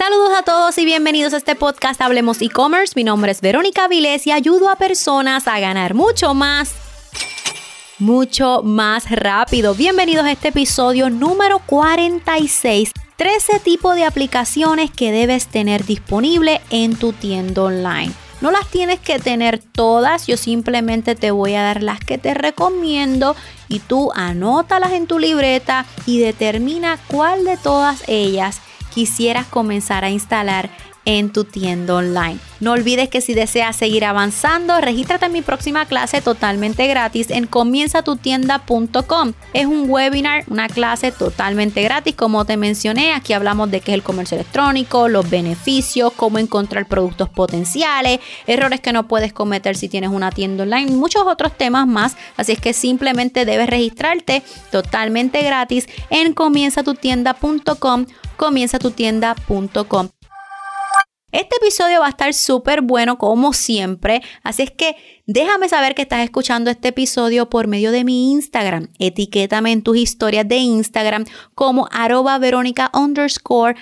Saludos a todos y bienvenidos a este podcast Hablemos e-commerce. Mi nombre es Verónica Viles y ayudo a personas a ganar mucho más mucho más rápido. Bienvenidos a este episodio número 46. 13 tipos de aplicaciones que debes tener disponible en tu tienda online. No las tienes que tener todas, yo simplemente te voy a dar las que te recomiendo y tú anótalas en tu libreta y determina cuál de todas ellas quisieras comenzar a instalar en tu tienda online. No olvides que si deseas seguir avanzando, regístrate en mi próxima clase totalmente gratis en comienzatutienda.com. Es un webinar, una clase totalmente gratis, como te mencioné. Aquí hablamos de qué es el comercio electrónico, los beneficios, cómo encontrar productos potenciales, errores que no puedes cometer si tienes una tienda online, muchos otros temas más. Así es que simplemente debes registrarte totalmente gratis en comienzatutienda.com comienzatutienda.com. Este episodio va a estar súper bueno como siempre, así es que déjame saber que estás escuchando este episodio por medio de mi Instagram. Etiquétame en tus historias de Instagram como arroba verónica underscore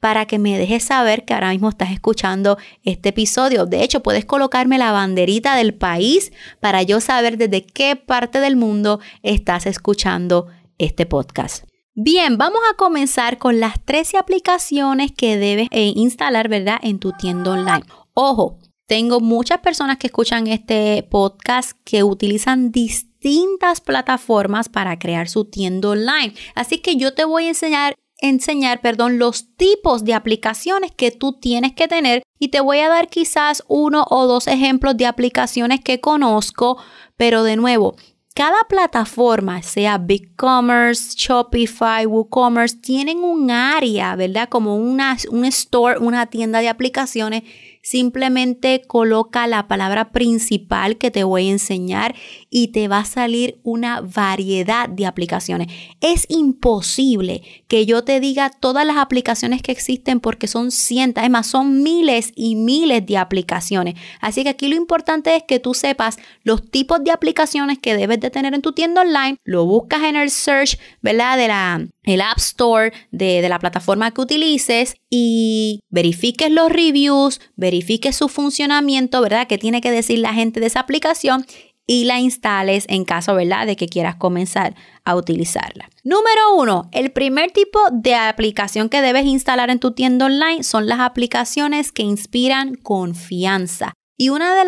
para que me dejes saber que ahora mismo estás escuchando este episodio. De hecho, puedes colocarme la banderita del país para yo saber desde qué parte del mundo estás escuchando este podcast. Bien, vamos a comenzar con las 13 aplicaciones que debes eh, instalar, ¿verdad? En tu tienda online. Ojo, tengo muchas personas que escuchan este podcast que utilizan distintas plataformas para crear su tienda online. Así que yo te voy a enseñar enseñar, perdón, los tipos de aplicaciones que tú tienes que tener y te voy a dar quizás uno o dos ejemplos de aplicaciones que conozco, pero de nuevo, cada plataforma, sea BigCommerce, Shopify, WooCommerce, tienen un área, ¿verdad? Como una, un store, una tienda de aplicaciones Simplemente coloca la palabra principal que te voy a enseñar y te va a salir una variedad de aplicaciones. Es imposible que yo te diga todas las aplicaciones que existen porque son cientos, además son miles y miles de aplicaciones. Así que aquí lo importante es que tú sepas los tipos de aplicaciones que debes de tener en tu tienda online. Lo buscas en el search, ¿verdad? De la el App Store de, de, la plataforma que utilices y verifiques los reviews, verifiques su funcionamiento, ¿verdad? ¿Qué tiene que decir la gente de esa aplicación? Y la instales en caso, ¿verdad?, de que quieras comenzar a utilizarla. Número uno, el primer tipo de aplicación que debes instalar en tu tienda online son las aplicaciones que inspiran confianza. Y una de,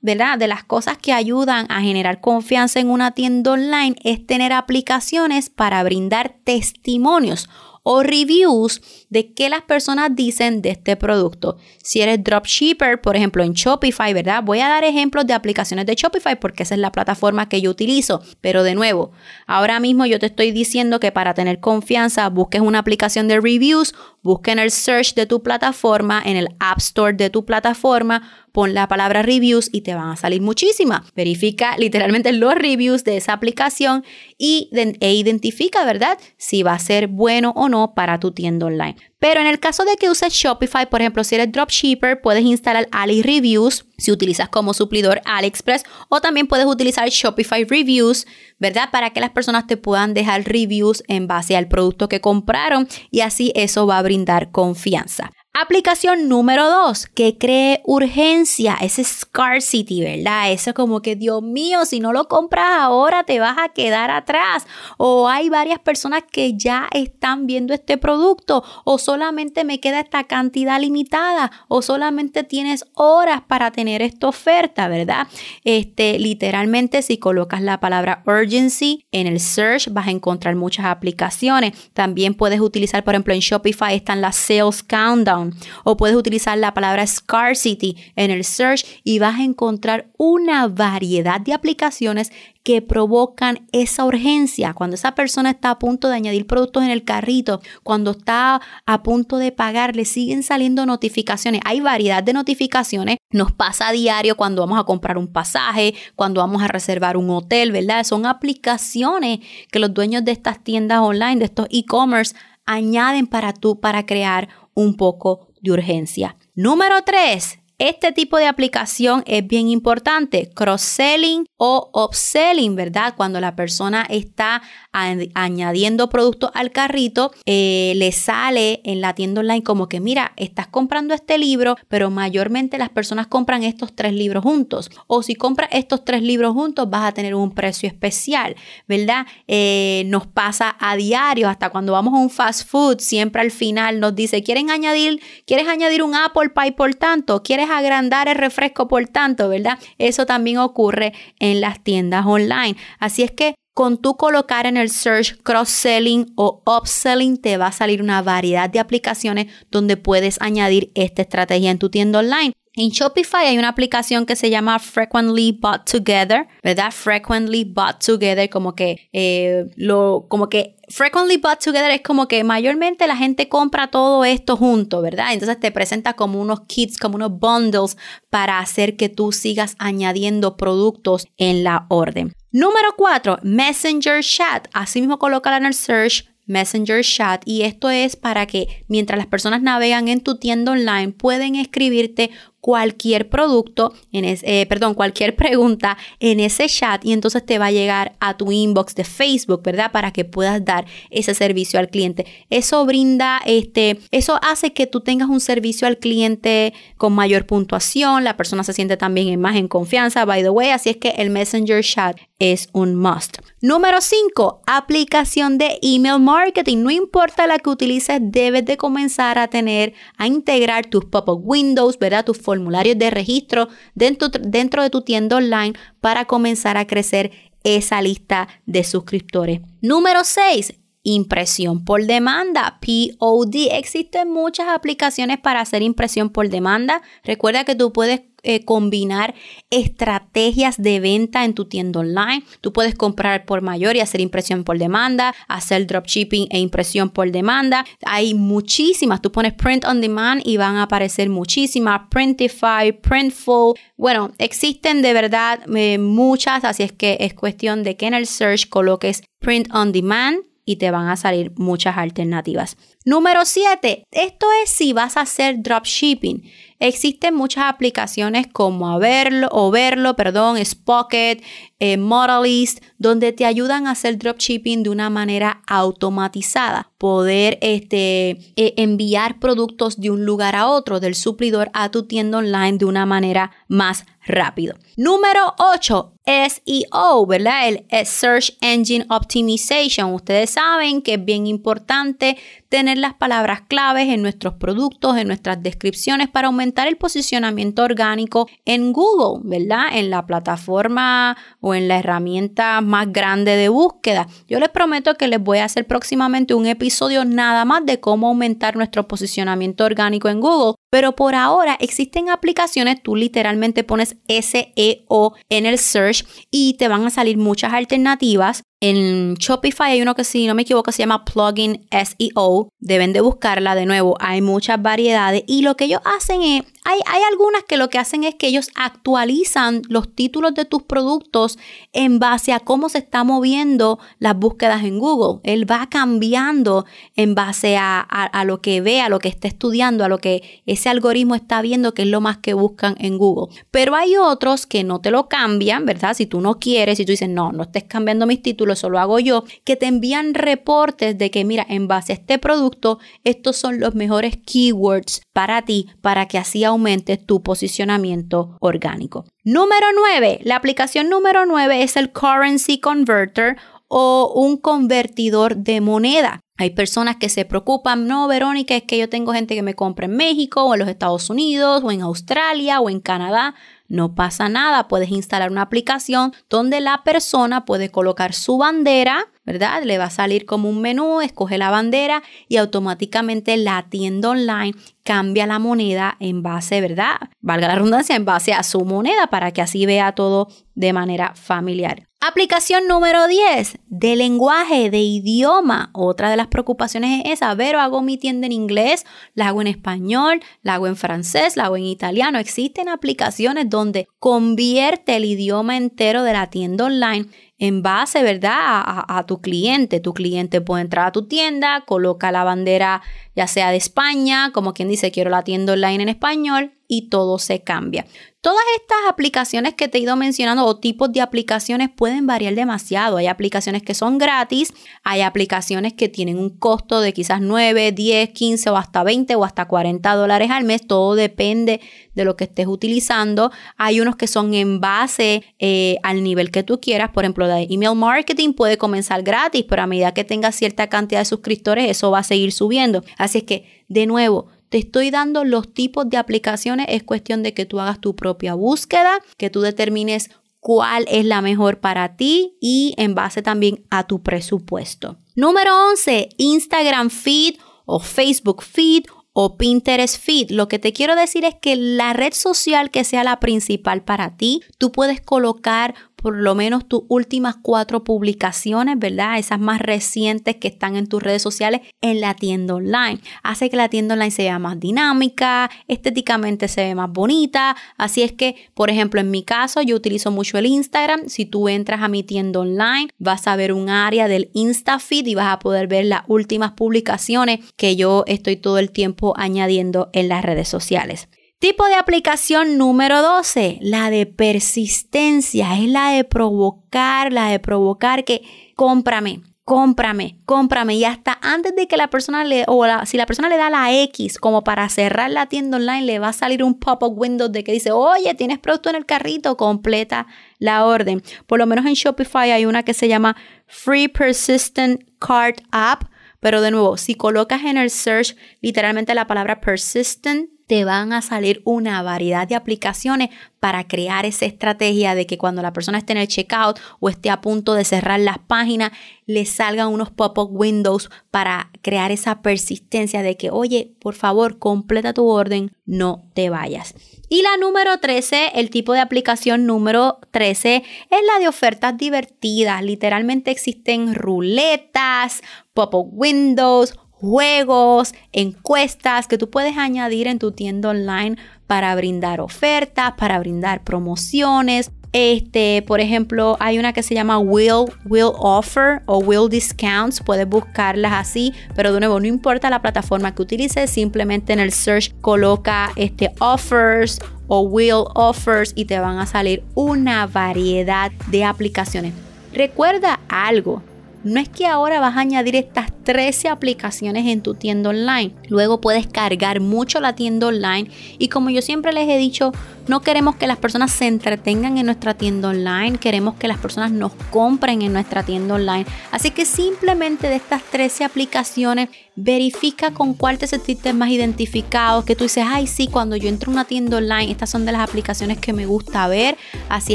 ¿verdad? de las cosas que ayudan a generar confianza en una tienda online es tener aplicaciones para brindar testimonios o reviews de qué las personas dicen de este producto. Si eres dropshipper, por ejemplo, en Shopify, ¿verdad? Voy a dar ejemplos de aplicaciones de Shopify porque esa es la plataforma que yo utilizo. Pero de nuevo, ahora mismo yo te estoy diciendo que para tener confianza busques una aplicación de reviews, busque en el search de tu plataforma, en el App Store de tu plataforma, pon la palabra reviews y te van a salir muchísimas. Verifica literalmente los reviews de esa aplicación y e identifica, ¿verdad? Si va a ser bueno o no para tu tienda online. Pero en el caso de que uses Shopify, por ejemplo, si eres dropshipper, puedes instalar Ali Reviews si utilizas como suplidor AliExpress o también puedes utilizar Shopify Reviews, ¿verdad? Para que las personas te puedan dejar reviews en base al producto que compraron y así eso va a brindar confianza. Aplicación número dos, que cree urgencia, ese scarcity, ¿verdad? Eso como que, Dios mío, si no lo compras ahora te vas a quedar atrás. O hay varias personas que ya están viendo este producto. O solamente me queda esta cantidad limitada. O solamente tienes horas para tener esta oferta, ¿verdad? Este, literalmente, si colocas la palabra urgency en el search, vas a encontrar muchas aplicaciones. También puedes utilizar, por ejemplo, en Shopify están las sales countdown o puedes utilizar la palabra scarcity en el search y vas a encontrar una variedad de aplicaciones que provocan esa urgencia. Cuando esa persona está a punto de añadir productos en el carrito, cuando está a punto de pagar, le siguen saliendo notificaciones. Hay variedad de notificaciones. Nos pasa a diario cuando vamos a comprar un pasaje, cuando vamos a reservar un hotel, ¿verdad? Son aplicaciones que los dueños de estas tiendas online, de estos e-commerce, añaden para tú, para crear un poco de urgencia. Número 3. Este tipo de aplicación es bien importante, cross-selling o upselling, ¿verdad? Cuando la persona está añadiendo productos al carrito, eh, le sale en la tienda online como que, mira, estás comprando este libro, pero mayormente las personas compran estos tres libros juntos. O si compras estos tres libros juntos, vas a tener un precio especial, ¿verdad? Eh, nos pasa a diario, hasta cuando vamos a un fast food, siempre al final nos dice, ¿quieren añadir, quieres añadir un apple pie por tanto? ¿Quieres agrandar el refresco por tanto? ¿Verdad? Eso también ocurre en las tiendas online. Así es que con tu colocar en el search cross-selling o upselling te va a salir una variedad de aplicaciones donde puedes añadir esta estrategia en tu tienda online. En Shopify hay una aplicación que se llama Frequently Bought Together, ¿verdad? Frequently Bought Together, como que eh, lo, como que Frequently Bought Together es como que mayormente la gente compra todo esto junto, ¿verdad? Entonces te presenta como unos kits, como unos bundles para hacer que tú sigas añadiendo productos en la orden. Número 4, Messenger Chat. Así mismo colócala en el search Messenger Chat y esto es para que mientras las personas navegan en tu tienda online pueden escribirte cualquier producto, en eh, perdón, cualquier pregunta en ese chat y entonces te va a llegar a tu inbox de Facebook, ¿verdad? Para que puedas dar ese servicio al cliente. Eso brinda, este, eso hace que tú tengas un servicio al cliente con mayor puntuación, la persona se siente también en más en confianza, by the way, así es que el Messenger Chat es un must. Número 5, aplicación de email marketing. No importa la que utilices, debes de comenzar a tener, a integrar tus pop-up windows, ¿verdad? Tus formularios de registro dentro, dentro de tu tienda online para comenzar a crecer esa lista de suscriptores. Número 6. Impresión por demanda, POD. Existen muchas aplicaciones para hacer impresión por demanda. Recuerda que tú puedes eh, combinar estrategias de venta en tu tienda online. Tú puedes comprar por mayor y hacer impresión por demanda, hacer dropshipping e impresión por demanda. Hay muchísimas. Tú pones print on demand y van a aparecer muchísimas. Printify, Printful. Bueno, existen de verdad eh, muchas, así es que es cuestión de que en el search coloques print on demand y te van a salir muchas alternativas. Número 7. Esto es si vas a hacer dropshipping. Existen muchas aplicaciones como Verlo o Verlo, perdón, Spocket, eh, Modalist, donde te ayudan a hacer dropshipping de una manera automatizada. Poder este, e, enviar productos de un lugar a otro, del suplidor a tu tienda online de una manera más rápido. Número 8, SEO, ¿verdad? El Search Engine Optimization. Ustedes saben que es bien importante tener las palabras claves en nuestros productos, en nuestras descripciones para aumentar el posicionamiento orgánico en Google, ¿verdad? En la plataforma o en la herramienta más grande de búsqueda. Yo les prometo que les voy a hacer próximamente un episodio nada más de cómo aumentar nuestro posicionamiento orgánico en Google, pero por ahora existen aplicaciones, tú literalmente pones SEO en el search y te van a salir muchas alternativas en Shopify hay uno que si no me equivoco se llama Plugin SEO. Deben de buscarla de nuevo. Hay muchas variedades y lo que ellos hacen es, hay, hay algunas que lo que hacen es que ellos actualizan los títulos de tus productos en base a cómo se están moviendo las búsquedas en Google. Él va cambiando en base a, a lo que ve, a lo que está estudiando, a lo que ese algoritmo está viendo que es lo más que buscan en Google. Pero hay otros que no te lo cambian, ¿verdad? Si tú no quieres, si tú dices, no, no estés cambiando mis títulos eso lo hago yo, que te envían reportes de que, mira, en base a este producto, estos son los mejores keywords para ti, para que así aumentes tu posicionamiento orgánico. Número 9, la aplicación número 9 es el Currency Converter o un convertidor de moneda. Hay personas que se preocupan, no, Verónica, es que yo tengo gente que me compra en México o en los Estados Unidos o en Australia o en Canadá. No pasa nada, puedes instalar una aplicación donde la persona puede colocar su bandera, ¿verdad? Le va a salir como un menú, escoge la bandera y automáticamente la tienda online cambia la moneda en base, ¿verdad? Valga la redundancia, en base a su moneda para que así vea todo de manera familiar. Aplicación número 10, de lenguaje, de idioma. Otra de las preocupaciones es esa, pero hago mi tienda en inglés, la hago en español, la hago en francés, la hago en italiano. Existen aplicaciones donde convierte el idioma entero de la tienda online en base, ¿verdad? A, tu cliente. Tu cliente puede entrar a tu tienda, coloca la bandera ya sea de España, como quien dice quiero la tienda online en español y todo se cambia. Todas estas aplicaciones que te he ido mencionando o tipos de aplicaciones pueden variar demasiado. Hay aplicaciones que son gratis, hay aplicaciones que tienen un costo de quizás 9, 10, 15 o hasta 20 o hasta 40 dólares al mes. Todo depende de lo que estés utilizando. Hay unos que son en base eh, al nivel que tú quieras. Por ejemplo, email marketing puede comenzar gratis, pero a medida que tengas cierta cantidad de suscriptores, eso va a seguir subiendo. Así es que, de nuevo, te estoy dando los tipos de aplicaciones. Es cuestión de que tú hagas tu propia búsqueda, que tú determines cuál es la mejor para ti y en base también a tu presupuesto. Número 11, Instagram Feed o Facebook Feed o Pinterest Feed. Lo que te quiero decir es que la red social que sea la principal para ti, tú puedes colocar por lo menos tus últimas cuatro publicaciones, ¿verdad? Esas más recientes que están en tus redes sociales en la tienda online. Hace que la tienda online sea más dinámica, estéticamente se ve más bonita. Así es que, por ejemplo, en mi caso, yo utilizo mucho el Instagram. Si tú entras a mi tienda online, vas a ver un área del InstaFeed y vas a poder ver las últimas publicaciones que yo estoy todo el tiempo añadiendo en las redes sociales. Tipo de aplicación número 12, la de persistencia, es la de provocar, la de provocar que cómprame, cómprame, cómprame y hasta antes de que la persona le o si la persona le da la X como para cerrar la tienda online le va a salir un pop-up window de que dice, "Oye, tienes producto en el carrito, completa la orden." Por lo menos en Shopify hay una que se llama Free Persistent Cart App, pero de nuevo, si colocas en el search literalmente la palabra persistent te van a salir una variedad de aplicaciones para crear esa estrategia de que cuando la persona esté en el checkout o esté a punto de cerrar las páginas, le salgan unos pop-up windows para crear esa persistencia de que, oye, por favor, completa tu orden, no te vayas. Y la número 13, el tipo de aplicación número 13 es la de ofertas divertidas. Literalmente existen ruletas, pop-up windows, juegos, encuestas que tú puedes añadir en tu tienda online para brindar ofertas, para brindar promociones. Este, por ejemplo, hay una que se llama Will, Will Offer o Will Discounts. Puedes buscarlas así, pero de nuevo, no importa la plataforma que utilices, simplemente en el search coloca este offers o Will Offers y te van a salir una variedad de aplicaciones. Recuerda algo, no es que ahora vas a añadir estas 13 aplicaciones en tu tienda online. Luego puedes cargar mucho la tienda online y como yo siempre les he dicho, no queremos que las personas se entretengan en nuestra tienda online, queremos que las personas nos compren en nuestra tienda online. Así que simplemente de estas 13 aplicaciones, verifica con cuál te sentiste más identificado, que tú dices, ay sí, cuando yo entro a una tienda online, estas son de las aplicaciones que me gusta ver. Así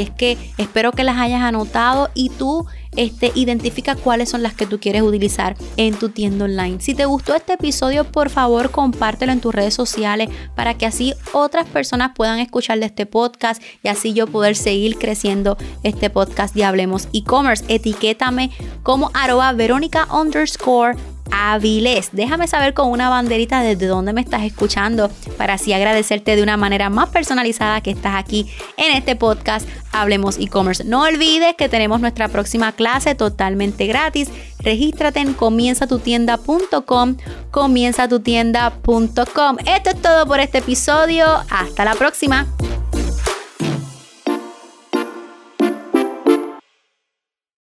es que espero que las hayas anotado y tú este, identifica cuáles son las que tú quieres utilizar en tu tienda online. Si te gustó este episodio, por favor compártelo en tus redes sociales para que así otras personas puedan escuchar este podcast y así yo poder seguir creciendo este podcast de Hablemos e-commerce. Etiquétame como arroba verónica underscore Avilés. Déjame saber con una banderita desde dónde me estás escuchando para así agradecerte de una manera más personalizada que estás aquí en este podcast Hablemos e-commerce. No olvides que tenemos nuestra próxima clase totalmente gratis. Regístrate en comienzatutienda.com, comienzatutienda.com. Esto es todo por este episodio. Hasta la próxima.